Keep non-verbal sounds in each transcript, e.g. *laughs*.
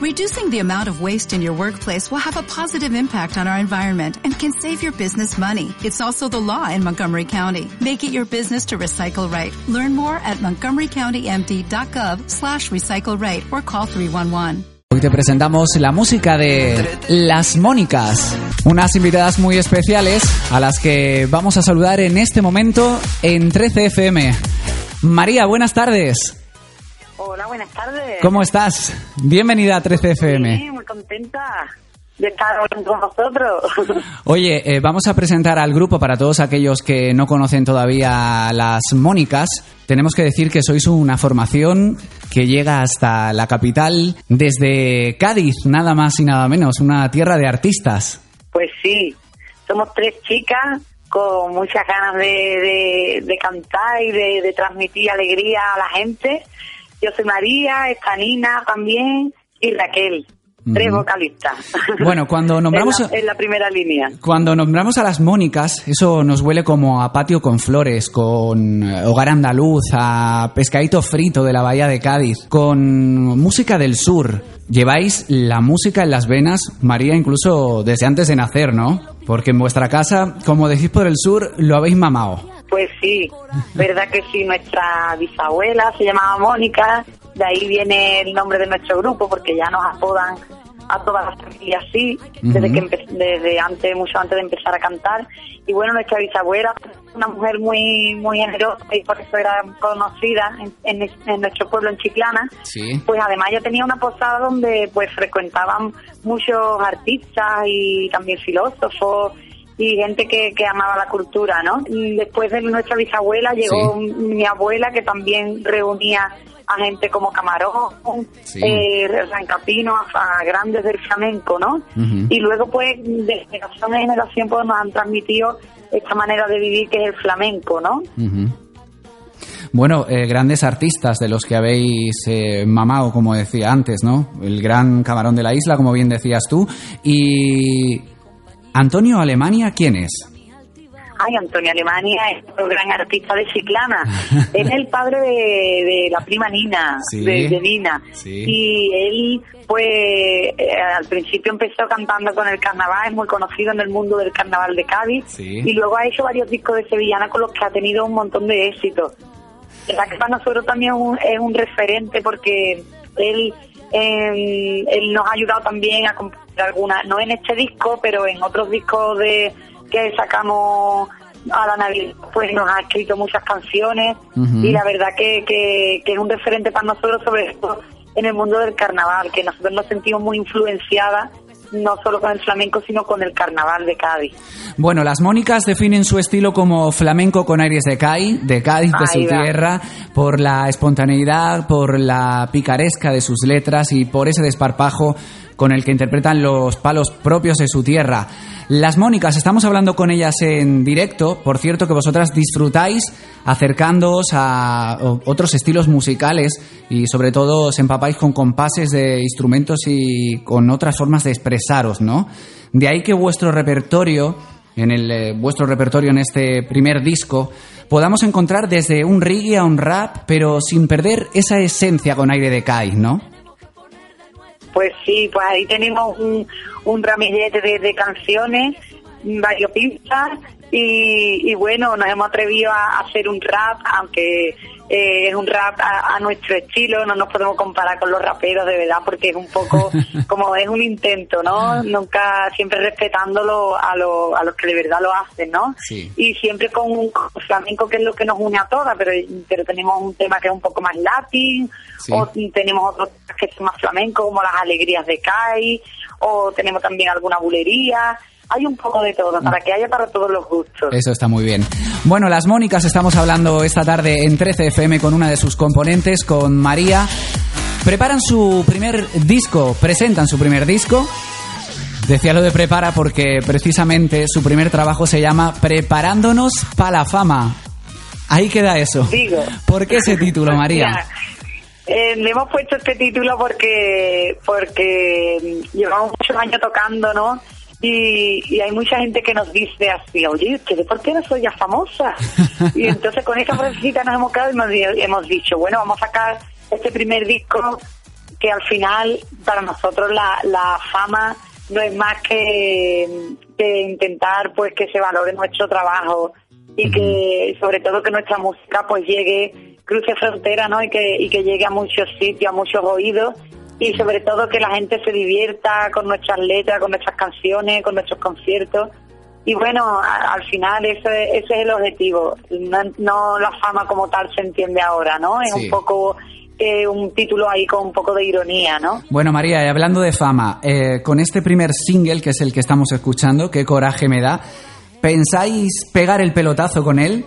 Reducing the amount of waste in your workplace will have a positive impact on our environment and can save your business money. It's also the law in Montgomery County. Make it your business to recycle right. Learn more at montgomerycountymd.gov slash recycle right or call 311. Hoy te presentamos la música de Las Mónicas, unas invitadas muy especiales a las que vamos a saludar en este momento en 13FM. María, buenas tardes. Hola, buenas tardes. ¿Cómo estás? Bienvenida a 13FM. Sí, muy contenta de estar con vosotros. *laughs* Oye, eh, vamos a presentar al grupo para todos aquellos que no conocen todavía las Mónicas. Tenemos que decir que sois una formación que llega hasta la capital desde Cádiz, nada más y nada menos, una tierra de artistas. Pues sí, somos tres chicas con muchas ganas de, de- de cantar y de, de transmitir alegría a la gente. Yo soy María, está Nina también y Raquel, tres vocalistas. *laughs* Bueno, cuando nombramos en, la, en la primera línea. Cuando nombramos a las Mónicas, eso nos huele como a patio con flores, con eh, hogar andaluz, a pescadito frito de la bahía de Cádiz, con música del sur. Lleváis la música en las venas, María, incluso desde antes de nacer, ¿no? Porque en vuestra casa, como decís por el sur, lo habéis mamado. Pues sí, verdad que sí, nuestra bisabuela se llamaba Mónica, de ahí viene el nombre de nuestro grupo, porque ya nos apodan a todas las familias así, desde que desde antes, mucho antes de empezar a cantar. Y bueno, nuestra bisabuela, una mujer muy muy generosa y por eso era conocida en, en- en nuestro pueblo, en Chiclana, Sí. pues además ella tenía una posada donde pues frecuentaban muchos artistas y también filósofos y gente que, que amaba la cultura, ¿no? Y después de nuestra bisabuela llegó Sí. mi abuela que también reunía a gente como Camarón, Sí. eh, Rancapino, a, a grandes del flamenco, ¿no? Y luego pues de generación en generación pues nos han transmitido esta manera de vivir que es el flamenco, ¿no? Bueno, eh, grandes artistas de los que habéis eh, mamado, como decía antes, ¿no? El gran camarón de la isla, como bien decías tú. Y Antonio Alemania, ¿quién es? Ay, Antonio Alemania es otro gran artista de Chiclana. *laughs* es el padre de, de la prima Nina, Sí. de, de Nina. Sí. Y él, pues, eh, al principio empezó cantando con el carnaval, es muy conocido en el mundo del carnaval de Cádiz. Sí. Y luego ha hecho varios discos de sevillana con los que ha tenido un montón de éxito. La que para nosotros también es un, es un referente porque él, eh, él nos ha ayudado también a componer algunas, no en este disco, pero en otros discos de que sacamos a la Navidad, pues nos ha escrito muchas canciones. Y la verdad que, que, que es un referente para nosotros, sobre todo en el mundo del carnaval, que nosotros nos sentimos muy influenciadas, no solo con el flamenco, sino con el carnaval de Cádiz. Bueno, las Mónicas definen su estilo como flamenco con aires de Cádiz, de Cádiz, de su va. tierra, por la espontaneidad, por la picaresca de sus letras y por ese desparpajo con el que interpretan los palos propios de su tierra. Las Mónicas, estamos hablando con ellas en directo, por cierto que vosotras disfrutáis acercándoos a otros estilos musicales y sobre todo os empapáis con compases de instrumentos y con otras formas de expresaros, ¿no? De ahí que vuestro repertorio, en el eh, vuestro repertorio en este primer disco, podamos encontrar desde un reggae a un rap, pero sin perder esa esencia con aire de Kai, ¿no? Pues sí, pues ahí tenemos un, ramillete de, canciones, varios pistas y bueno, nos hemos atrevido a hacer un rap, aunque eh, es un rap a, a nuestro estilo, no nos podemos comparar con los raperos de verdad porque es un poco *laughs* como es un intento, ¿no? Nunca, siempre respetándolo a, lo- a los que de verdad lo hacen, ¿no? Sí. Y siempre con un flamenco que es lo que nos une a todas, pero, pero tenemos un tema que es un poco más latín, Sí. o tenemos otros que son más flamencos como las alegrías de Kai o tenemos también alguna bulería hay un poco de todo para que haya para todos los gustos Eso está muy bien. Bueno, las Mónicas estamos hablando esta tarde en 13 FM con una de sus componentes, con María. Preparan su primer disco, presentan su primer disco. Decía lo de prepara porque precisamente su primer trabajo se llama Preparándonos para la fama. Ahí queda eso. Digo. ¿Por qué ese título, María? *laughs* Mira, eh, le hemos puesto este título porque porque llevamos muchos años tocando no y, y hay mucha gente que nos dice así, oye, ¿ustedes por qué no soy ya famosa? *laughs* y entonces con esa frasecita nos hemos quedado y hemos, di- hemos dicho, bueno, vamos a sacar este primer disco que al final para nosotros la, la fama no es más que, que intentar pues que se valore nuestro trabajo y que sobre todo que nuestra música pues llegue cruce frontera no y que y que llegue a muchos sitios a muchos oídos y sobre todo que la gente se divierta con nuestras letras con nuestras canciones con nuestros conciertos y bueno al final ese, ese es el objetivo no, la fama como tal se entiende ahora no es un poco eh, un título ahí con un poco de ironía, ¿no? Bueno, María, y hablando de fama, eh, con este primer single, que es el que estamos escuchando, qué coraje me da, ¿pensáis pegar el pelotazo con él?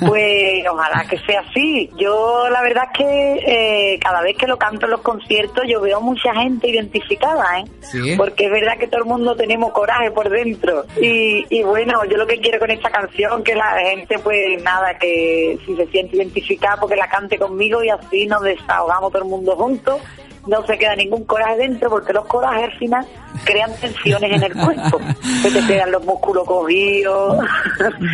Pues ojalá que sea así. Yo la verdad es que eh, cada vez que lo canto en los conciertos yo veo mucha gente identificada, ¿eh? Porque es verdad que todo el mundo tenemos coraje por dentro. Y, y bueno, yo lo que quiero con esta canción que la gente pues nada, que si se siente identificada porque la cante conmigo y así nos desahogamos todo el mundo juntos no se queda ningún coraje dentro porque los corajes al final crean tensiones en el cuerpo. *laughs* Se te quedan los músculos cogidos.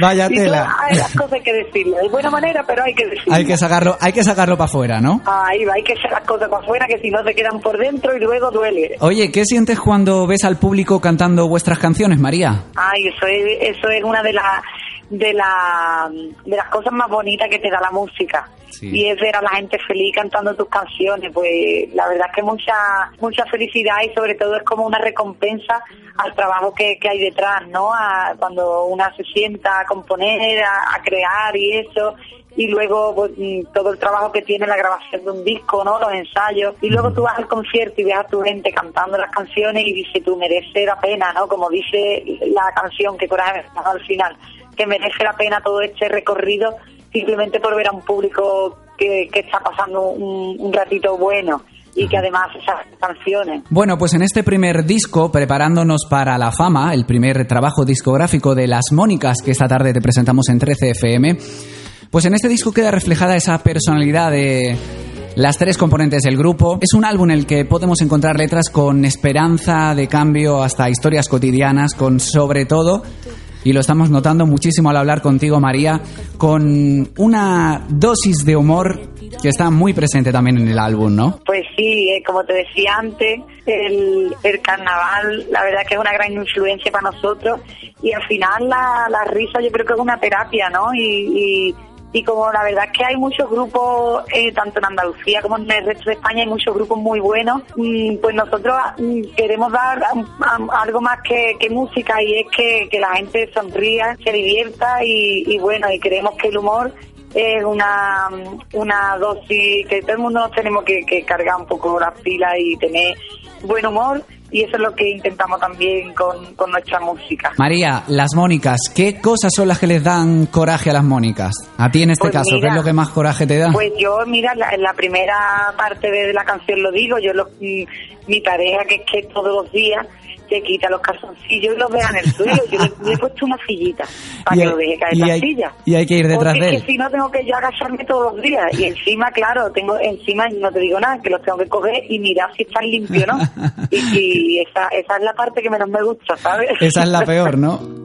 Vaya *laughs* tela. hay las cosas que decirlo de buena manera, pero hay que decirlo. Hay que sacarlo, hay que sacarlo para afuera, ¿no? Ahí va, hay que echar las cosas para afuera que si no se quedan por dentro y luego duele. Oye, ¿qué sientes cuando ves al público cantando vuestras canciones, María? Ay, eso es, eso es una de las de, la, de las cosas más bonitas que te da la música. Y es ver a la gente feliz cantando tus canciones, pues la verdad es que mucha mucha felicidad y sobre todo es como una recompensa al trabajo que, que hay detrás, ¿no? cuando una se sienta a componer, a, crear y eso, y luego pues, mm, todo el trabajo que tiene la grabación de un disco, ¿no? Los ensayos, y luego tú vas al concierto y ves a tu gente cantando las canciones y dice, tú merece la pena, ¿no? Como dice la canción que Coraje al final, que merece la pena todo este recorrido simplemente por ver a un público que, está pasando un, ratito bueno y que además esas canciones. Bueno, pues en este primer disco, preparándonos para la fama, el primer trabajo discográfico de Las Mónicas que esta tarde te presentamos en 13 FM, pues en este disco queda reflejada esa personalidad de las tres componentes del grupo. Es un álbum en el que podemos encontrar letras con esperanza de cambio hasta historias cotidianas, con sobre todo y lo estamos notando muchísimo al hablar contigo, María, con una dosis de humor que está muy presente también en el álbum, ¿no? Pues sí, eh, como te decía antes, el, el, carnaval, la verdad que es una gran influencia para nosotros y al final la, la risa yo creo que es una terapia, ¿no? y y como la verdad es que hay muchos grupos, eh, tanto en Andalucía como en el resto de España, hay muchos grupos muy buenos, mm, pues nosotros mm, queremos dar algo más que, música y es que, la gente sonría, se divierta y, bueno, y creemos que el humor es una, una dosis que todo el mundo nos tenemos que, que cargar un poco las pilas y tener buen humor y eso es lo que intentamos también con, con, nuestra música. María, las Mónicas, ¿qué cosas son las que les dan coraje a las Mónicas? A ti en este pues caso, ¿qué es lo que más coraje te da? Pues yo, mira, en la primera parte de la canción lo digo, yo lo, mi tarea que es que todos los días se quita los calzoncillos y los deja en el suelo. Yo le, he puesto una sillita *laughs* para que lo deje caer en la silla. Y hay que ir detrás de él. Es que si no tengo que yo agacharme todos los días. Y encima, claro, tengo encima, no te digo nada, que los tengo que coger y mirar si están limpios, ¿no? *laughs* y, esa, esa es la parte que menos me gusta, ¿sabes? Esa es la peor, ¿no? *laughs*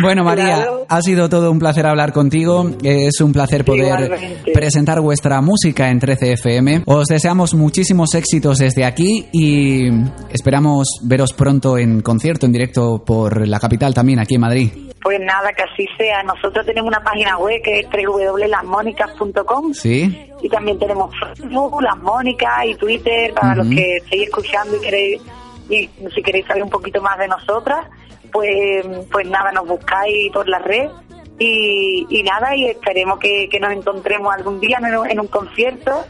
Bueno, María, ha sido todo un placer hablar contigo. Es un placer poder presentar vuestra música en 13 FM. Os deseamos muchísimos éxitos desde aquí y esperamos veros pronto en concierto, en directo por la capital también, aquí en Madrid. Pues nada, que así sea. Nosotros tenemos una página web que es www.lasmonicas.com. Sí. Y también tenemos Facebook, Las Mónicas y Twitter para los que estéis escuchando y queréis y si queréis saber un poquito más de nosotras pues, pues nada, nos buscáis por la red y, nada, y esperemos que, nos encontremos algún día en un concierto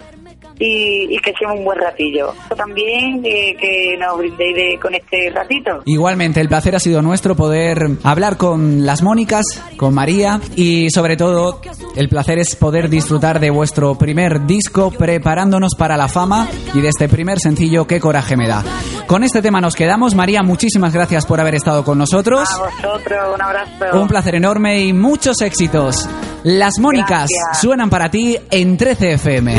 y, que sea un buen ratillo. También que nos brindéis con este ratito. Igualmente, el placer ha sido nuestro poder hablar con las Mónicas, con María y sobre todo el placer es poder disfrutar de vuestro primer disco preparándonos para la fama y de este primer sencillo Qué coraje me da. Con este tema nos quedamos. María, muchísimas gracias por haber estado con nosotros. A vosotros, un abrazo. Un placer enorme y muchos éxitos. Las Mónicas suenan para ti en 13 FM.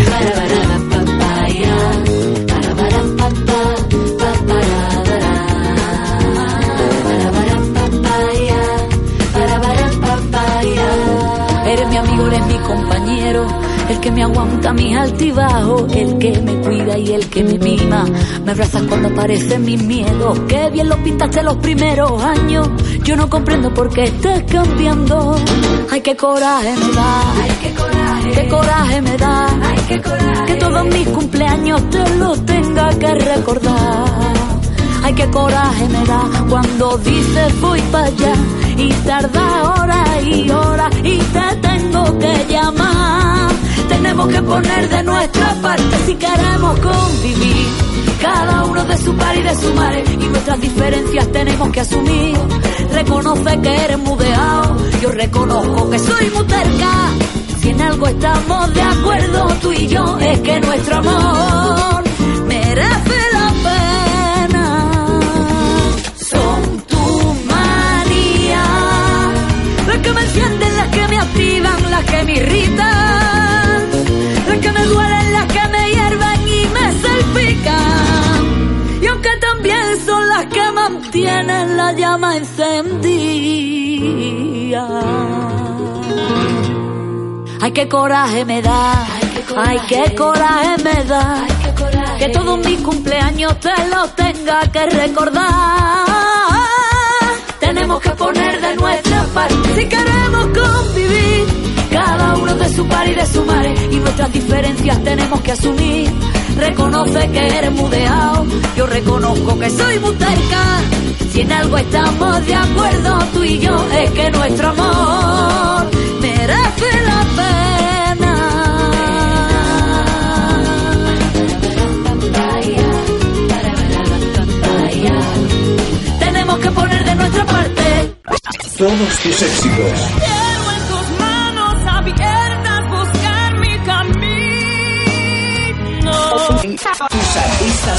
Eres mi amigo, eres mi compañero el que me aguanta mis altibajos, el que me cuida y el que me mima. Me abrazas cuando aparecen mis miedos, que bien lo pintaste los primeros años. Yo no comprendo por qué estás cambiando. Ay, qué coraje me da, ay, qué coraje, qué coraje me da, ay, qué coraje. Que todos mis cumpleaños te los tenga que recordar. Ay, qué coraje me da cuando dices voy para allá y tarda horas y horas y llamar. Tenemos que poner de nuestra parte si queremos convivir. Cada uno de su par y de su madre y nuestras diferencias tenemos que asumir. Reconoce que eres mudeado, yo reconozco que soy muy terca. Si en algo estamos de acuerdo tú y yo es Ay, qué coraje me da. Ay, qué coraje me da. Que todos mis cumpleaños te los tenga que recordar. Tenemos que poner de nuestra parte si queremos convivir. Cada uno de su par y de su madre. Y nuestras diferencias tenemos que asumir. Reconoce que eres mudeado. Yo reconozco que soy muy. Si en algo estamos de acuerdo tú y yo, es que nuestro amor merece la pena. Tenemos que poner de nuestra parte. Todos tus éxitos.